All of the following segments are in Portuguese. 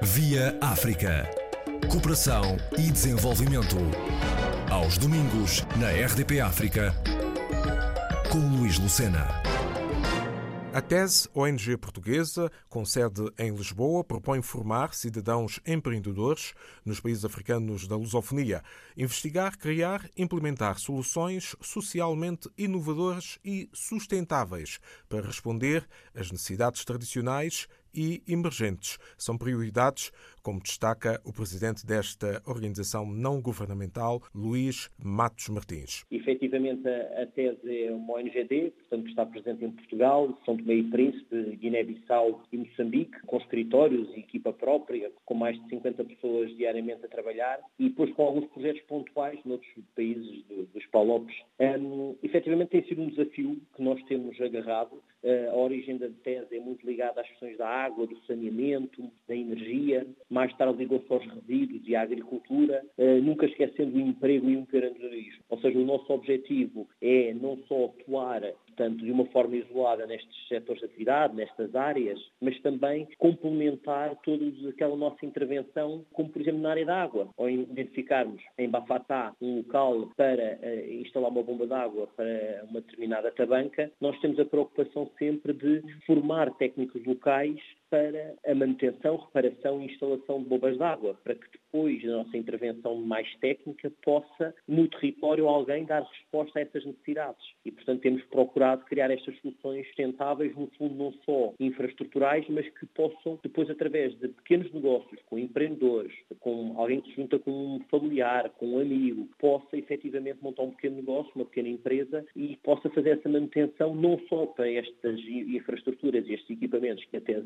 Via África. Cooperação e desenvolvimento. Aos domingos, na RDP África, com Luís Lucena. A TESE, ONG portuguesa, com sede em Lisboa, propõe formar cidadãos empreendedores nos países africanos da lusofonia, investigar, criar, implementar soluções socialmente inovadoras e sustentáveis para responder às necessidades tradicionais e emergentes. São prioridades, como destaca o presidente desta organização não governamental, Luís Matos Martins. Efetivamente, a TESE é uma ONGD, portanto, que está presente em Portugal, São Tomé e Príncipe, Guiné-Bissau e Moçambique, com escritórios e equipa própria, com mais de 50 pessoas diariamente a trabalhar, e depois com alguns projetos pontuais noutros países dos Palopes. Um, efetivamente, tem sido um desafio que nós temos agarrado. A origem da tese é muito questões da água, do saneamento, da energia, mais tarde ligou-se aos resíduos e à agricultura, uh, nunca esquecendo o emprego e o empreendedorismo. Ou seja, o nosso objetivo é não só atuar portanto, de uma forma isolada nestes setores de atividade, nestas áreas, mas também complementar toda aquela nossa intervenção, como por exemplo na área da água, ou identificarmos em Bafatá um local para uh, instalar uma bomba de água para uma determinada tabanca, nós temos a preocupação sempre de formar técnicos locais para a manutenção, reparação e instalação de bombas de água, para que depois da nossa intervenção mais técnica possa, no território, alguém dar resposta a essas necessidades. E, portanto, temos procurado criar estas soluções sustentáveis, no fundo, não só infraestruturais, mas que possam, depois, através de pequenos negócios, com empreendedores, com alguém que se junta com um familiar, com um amigo, possa efetivamente montar um pequeno negócio, uma pequena empresa e possa fazer essa manutenção não só para estas infraestruturas e estes equipamentos que a TES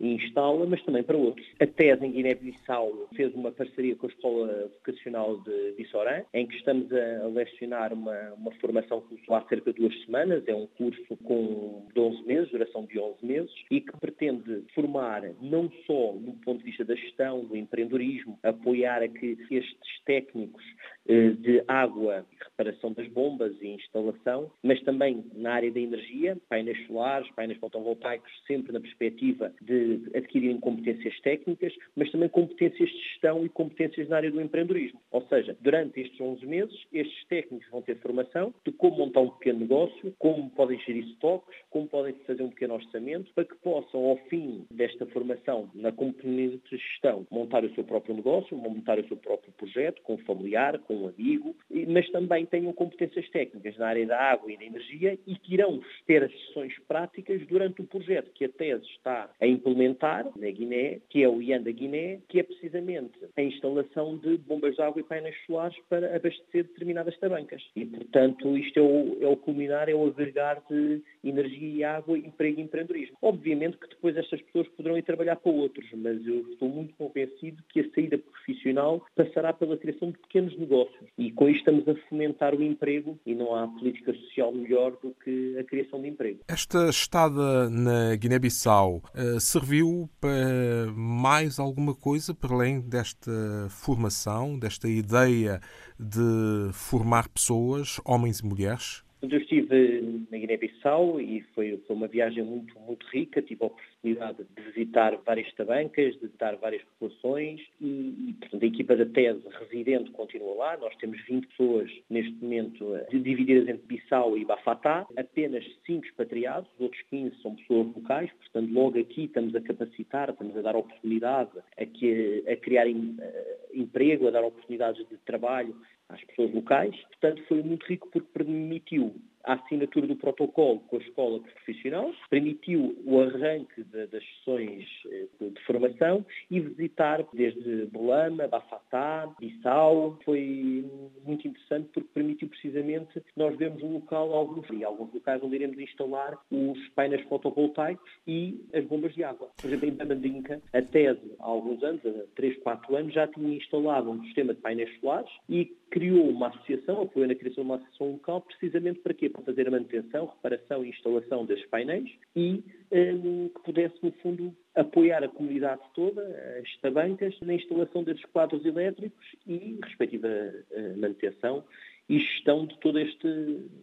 e instala, mas também para outros. A TES em Guiné-Bissau fez uma parceria com a Escola Vocacional de Bissorã, em que estamos a lecionar uma, uma formação que há cerca de duas semanas, é um curso com 11 meses, duração de 11 meses, e que pretende formar não só no ponto de vista da gestão, do empreendedorismo, apoiar a que estes técnicos de água, reparação das bombas e instalação, mas também na área da energia, painéis solares, painéis fotovoltaicos, sempre na perspectiva de adquirirem competências técnicas, mas também competências de gestão e competências na área do empreendedorismo. Ou seja, durante estes 11 meses, estes técnicos vão ter formação de como montar um pequeno negócio, como podem gerir estoques, como podem fazer um pequeno orçamento, para que possam, ao fim desta formação na componente de gestão, montar o seu próprio negócio, montar o seu próprio projeto, com familiar, com um amigo, mas também tenham competências técnicas na área da água e da energia e que irão ter as sessões práticas durante o projeto que a tese está a implementar na Guiné, que é o IAN da Guiné, que é precisamente a instalação de bombas de água e painéis solares para abastecer determinadas tabancas. E, portanto, isto é o, é o culminar, é o agregar de energia e água, emprego e empreendedorismo. Obviamente que depois estas pessoas poderão ir trabalhar para outros, mas eu estou muito convencido que a saída profissional passará pela criação de pequenos negócios. E com isto estamos a fomentar o emprego e não há política social melhor do que a criação de emprego. Esta estada na Guiné-Bissau uh, serviu para mais alguma coisa para além desta formação, desta ideia de formar pessoas, homens e mulheres? Eu estive na Guiné-Bissau e foi, foi, uma viagem muito, muito rica. Tive a oportunidade de visitar várias tabancas, de visitar várias populações e, e portanto, a equipa da tese residente continua lá. Nós temos 20 pessoas neste momento divididas entre Bissau e Bafatá. Apenas 5 expatriados, os outros 15 são pessoas locais. Portanto, logo aqui estamos a capacitar, estamos a dar oportunidade a, que, a criar em, a, emprego, a dar oportunidades de trabalho às pessoas locais. Portanto, foi muito rico porque permitiu a assinatura do protocolo com a escola profissional, permitiu o arranque de, das sessões eh, de, de, formação e visitar desde Bolama, Bafatá, Bissau. Foi muito interessante porque permitiu precisamente nós vermos um local, alguns, e alguns locais onde iremos instalar os painéis fotovoltaicos e as bombas de água. Por exemplo, em Bamandinca, a TESE, há alguns anos, há 3, 4 anos, já tinha instalado um sistema de painéis solares e criou uma associação, apoiou na criação de uma associação local, precisamente para quê? Para fazer a manutenção, reparação e instalação desses painéis e um, que pudesse, no fundo, apoiar a comunidade toda, as tabancas, na instalação desses quadros elétricos e respectiva uh, manutenção e gestão de todo este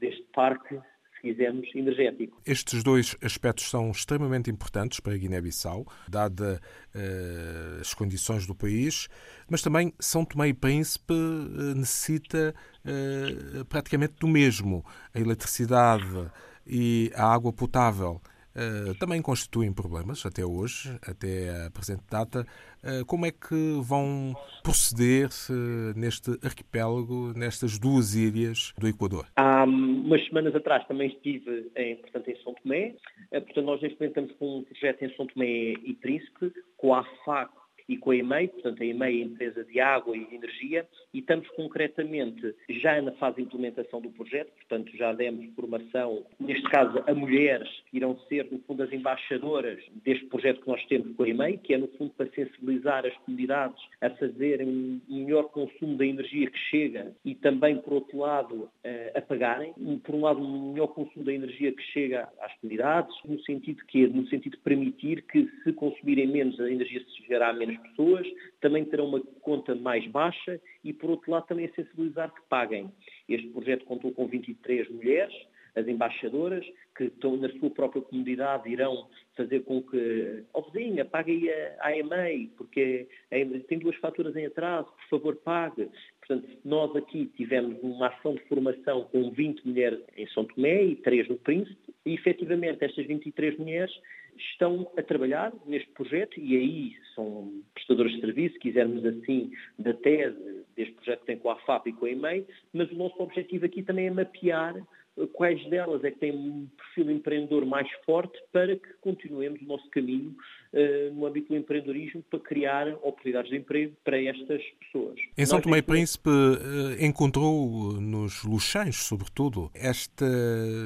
deste parque se quisermos, energético. Estes dois aspectos são extremamente importantes para a Guiné-Bissau, dada uh, as condições do país, mas também São Tomé e Príncipe uh, necessita uh, praticamente do mesmo. A eletricidade e a água potável Uh, também constituem problemas até hoje, até a presente data. Uh, como é que vão proceder neste arquipélago, nestas duas ilhas do Equador? Há umas semanas atrás também estive em, portanto, em São Tomé. portanto, nós neste momento estamos com um projeto em São Tomé e Príncipe, com a AFAC e com a EMEI, portanto a EMEI é a empresa de água e de energia, e estamos concretamente já na fase de implementação do projeto, portanto já demos formação, neste caso a mulheres, que irão ser no fundo as embaixadoras deste projeto que nós temos com a EMEI, que é no fundo para sensibilizar as comunidades a fazerem um melhor consumo da energia que chega e também, por outro lado, a pagarem. Por um lado, um melhor consumo da energia que chega às comunidades, no sentido que no sentido de permitir que se consumirem menos a energia se chegará a menos pessoas, também terão uma conta mais baixa e, por outro lado, também a sensibilizar que paguem. Este projeto contou com 23 mulheres, as embaixadoras, que estão na sua própria comunidade irão fazer com que, ó oh, vizinha, pague a AMEI, porque tem duas faturas em atraso, por favor pague. Portanto, nós aqui tivemos uma ação de formação com 20 mulheres em São Tomé e 3 no Príncipe, e efetivamente estas 23 mulheres estão a trabalhar neste projeto e aí são prestadores de serviço, quisermos assim, da tese deste projeto que tem com a FAP e com a EMEI, mas o nosso objetivo aqui também é mapear quais delas é que têm um perfil empreendedor mais forte para que continuemos o nosso caminho uh, no âmbito do empreendedorismo para criar oportunidades de emprego para estas pessoas. Em São Tomé e Príncipe uh, encontrou nos Luxães, sobretudo, esta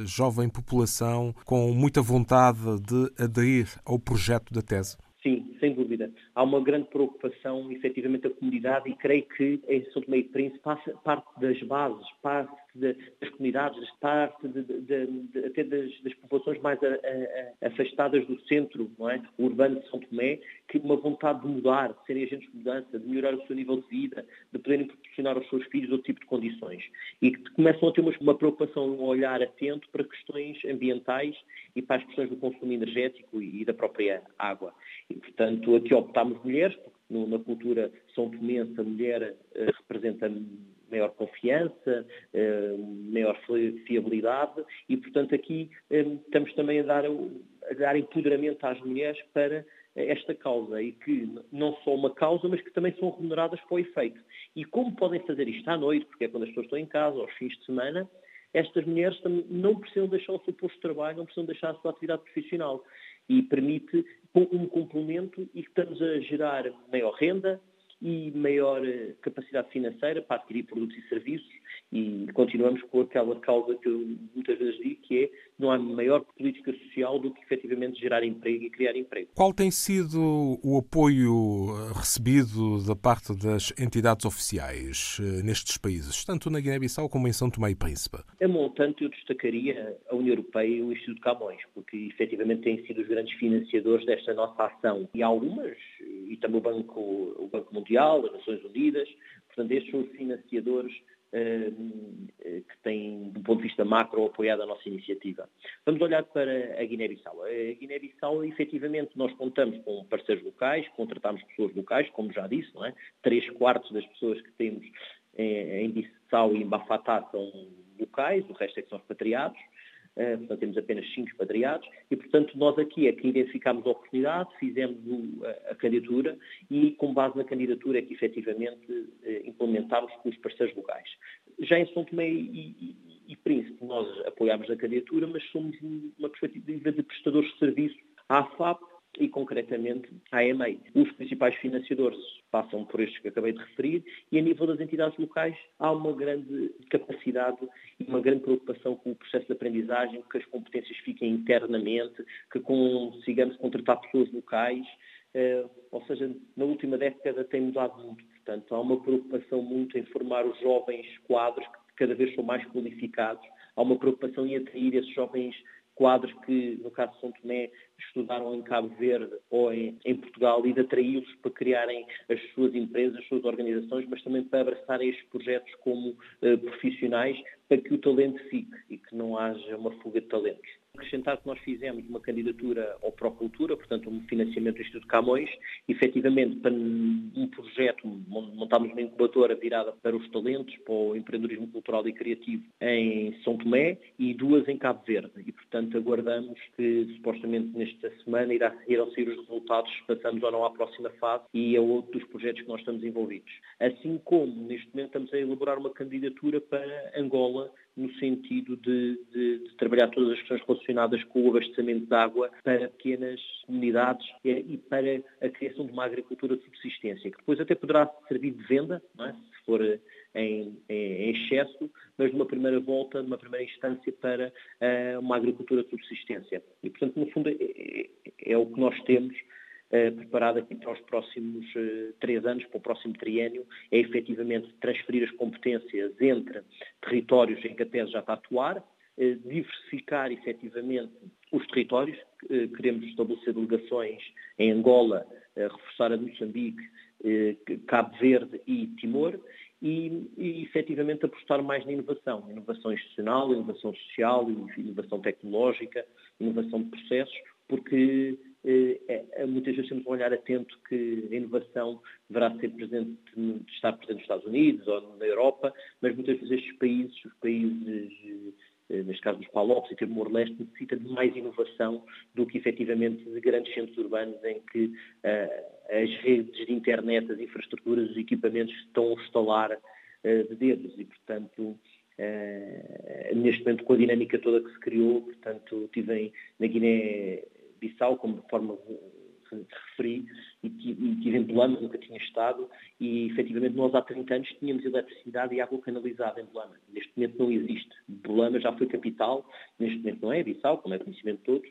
jovem população com muita vontade de aderir ao projeto da tese? Sim, sem dúvida. Há uma grande preocupação, efetivamente, da comunidade e creio que em São Tomé e Príncipe parte das bases, parte de, das comunidades, parte de, de, até das, das, populações mais a, a, afastadas do centro é? urbano de São Tomé, que uma vontade de mudar, de serem agentes de mudança, de melhorar o seu nível de vida, de poderem proporcionar aos seus filhos outro tipo de condições. E que começam a ter uma, uma preocupação, um olhar atento para questões ambientais e para as questões do consumo energético e, e da própria água. E, portanto, aqui optámos mulheres, porque na cultura são tomense a mulher uh, representa maior confiança, uh, maior fiabilidade e, portanto, aqui um, estamos também a dar, a dar empoderamento às mulheres para esta causa e que não só uma causa, mas que também são remuneradas para o efeito. E como podem fazer isto à noite, porque é quando as pessoas estão em casa, aos fins de semana, estas mulheres não precisam deixar o seu posto de trabalho, não precisam deixar a sua atividade profissional. E permite um complemento e estamos a gerar maior renda, e maior eh, capacidade financeira para adquirir produtos e serviços e continuamos com aquela causa que eu muitas vezes digo, que é não há maior política social do que efetivamente gerar emprego e criar emprego. Qual tem sido o apoio eh, recebido da parte das entidades oficiais eh, nestes países, tanto na Guiné-Bissau como em São Tomé e Príncipe? A montante eu destacaria a União Europeia e o Instituto Camões, porque efetivamente têm sido os grandes financiadores desta nossa ação. E algumas, e também o Banco, o Banco Mundial, as Nações Unidas, portanto estes são os financiadores que têm, do ponto de vista macro, apoiado a nossa iniciativa. Vamos olhar para a Guiné-Bissau. A Guiné-Bissau, efetivamente, nós contamos com parceiros locais, contratamos pessoas locais, como já disse, não é? Três quartos das pessoas que temos em Bissau e em Bafatá são locais, o resto é que são expatriados. Uh, portanto, temos apenas cinco expatriados e, portanto, nós aqui é que identificámos a oportunidade, fizemos a, candidatura e, com base na candidatura, é que efetivamente uh, implementámos com os parceiros locais. Já em São Tomé e, e, e Príncipe, nós apoiámos a candidatura, mas somos uma perspectiva de prestadores de serviço à FAP e, concretamente, à EMEI. Os principais financiadores passam por estes que acabei de referir e, a nível das entidades locais, há uma grande capacidade e uma grande preocupação com o processo de aprendizagem, que as competências fiquem internamente, que consigamos contratar pessoas locais, eh, ou seja, na última década tem mudado muito. Portanto, há uma preocupação muito em formar os jovens quadros que cada vez são mais qualificados, há uma preocupação em atrair esses jovens quadros que, no caso de São Tomé, estudaram em Cabo Verde ou em, em Portugal e de atraí-los para criarem as suas empresas, as suas organizações, mas também para abraçarem estes projetos como uh, profissionais para que o talento fique e que não haja uma fuga de talentos acrescentar que nós fizemos uma candidatura ao Procultura, portanto um financiamento do Instituto Camões, efetivamente para um projeto, montámos uma incubadora virada para os talentos, para o empreendedorismo cultural e criativo em São Tomé e duas em Cabo Verde. E portanto aguardamos que supostamente nesta semana irá, irão sair os resultados, passamos ou não à próxima fase e é outro dos projetos que nós estamos envolvidos. Assim como neste momento estamos a elaborar uma candidatura para Angola no sentido de, de, de, trabalhar todas as questões relacionadas com o abastecimento de água para pequenas comunidades e para a criação de uma agricultura de subsistência, que depois até poderá servir de venda, é? se for em, em, excesso, mas numa primeira volta, numa primeira instância para uh, uma agricultura de subsistência. E, portanto, no fundo, é, é, é o que nós temos eh, preparado aqui para os próximos uh, três anos, para o próximo triênio, é efetivamente transferir as competências entre territórios em que a TES já está a atuar, uh, diversificar efetivamente os territórios, queremos estabelecer delegações em Angola, reforçar a Moçambique, Cabo Verde e Timor, e, e efetivamente apostar mais na inovação, inovação institucional, inovação social, inovação tecnológica, inovação de processos, porque eh, é, muitas vezes temos um olhar atento que a inovação deverá ser presente, estar presente nos Estados Unidos ou na Europa, mas muitas vezes estes países, os países, eh, neste caso os PALOPs e Timor-Leste, necessitam de mais inovação do que efetivamente de grandes centros urbanos em que uh, as redes de internet, as infraestruturas, os equipamentos estão a instalar uh, de dedos. E, portanto, uh, neste momento com a dinâmica toda que se criou, portanto, tive na Guiné Bissau, como de forma referi, e, e tive em Belama, nunca tinha estado, e efetivamente nós há 30 anos tínhamos eletricidade e água canalizada em Belama. Neste momento não existe. Belama já foi capital, neste momento não é, Bissau, como é conhecimento de todos,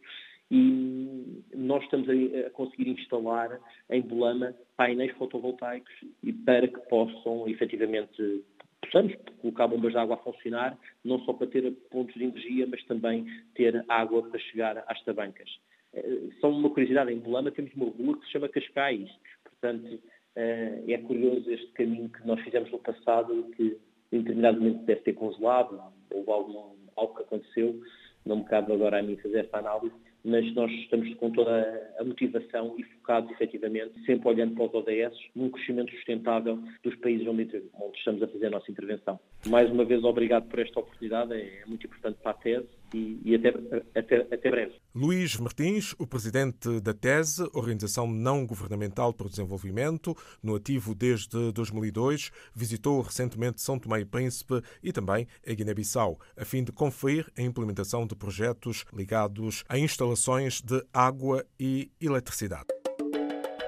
e nós estamos a, a conseguir instalar em Belama painéis fotovoltaicos e para que possam efetivamente possamos colocar bombas de água a funcionar, não só para ter pontos de energia, mas também ter água para chegar às tabancas. Eh, só uma curiosidade, em Bolama temos uma rua que se chama Cascais. Portanto, eh, é curioso este caminho que nós fizemos no passado, que em determinado momento deve ter congelado, ou algo, algo que aconteceu, não me cabe agora a mim fazer essa análise, mas nós estamos com toda a motivação e focados efetivamente, sempre olhando para os ODS, num crescimento sustentável dos países onde, onde estamos a fazer a nossa intervenção. Mais uma vez, obrigado por esta oportunidade, é muito importante para a tese e, e até, até, até breve. Luís Martins, o presidente da TESE, Organização Não Governamental para o Desenvolvimento, no ativo desde 2002, visitou recentemente São Tomé e Príncipe e também a Guiné-Bissau, a fim de conferir a implementação de projetos ligados a instalações de água e eletricidade.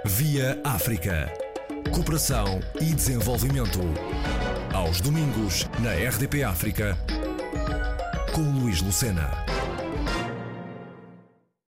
Via África. Cooperação e desenvolvimento. Aos domingos, na RDP África com Luís Lucena.